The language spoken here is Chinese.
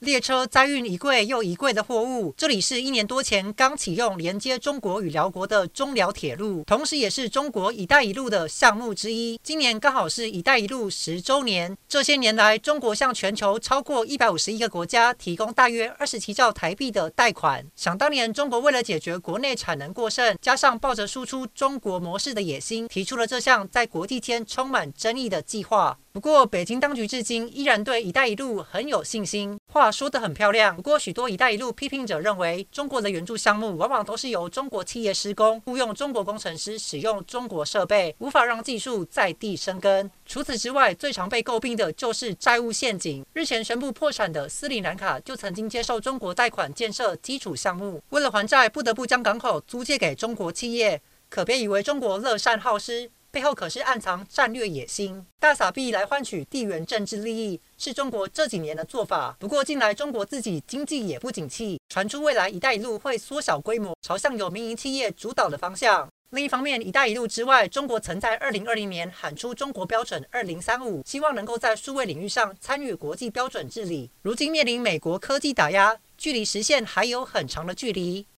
列车载运一柜又一柜的货物，这里是一年多前刚启用连接中国与辽国的中辽铁路，同时也是中国“一带一路”的项目之一。今年刚好是“一带一路”十周年。这些年来，中国向全球超过一百五十一个国家提供大约二十七兆台币的贷款。想当年，中国为了解决国内产能过剩，加上抱着输出中国模式的野心，提出了这项在国际间充满争议的计划。不过，北京当局至今依然对“一带一路”很有信心。话说得很漂亮，不过许多“一带一路”批评者认为，中国的援助项目往往都是由中国企业施工，雇用中国工程师，使用中国设备，无法让技术在地生根。除此之外，最常被诟病的就是债务陷阱。日前宣布破产的斯里兰卡就曾经接受中国贷款建设基础项目，为了还债，不得不将港口租借给中国企业。可别以为中国乐善好施。背后可是暗藏战略野心，大撒币来换取地缘政治利益，是中国这几年的做法。不过近来中国自己经济也不景气，传出未来“一带一路”会缩小规模，朝向有民营企业主导的方向。另一方面，“一带一路”之外，中国曾在2020年喊出中国标准2035，希望能够在数位领域上参与国际标准治理。如今面临美国科技打压，距离实现还有很长的距离。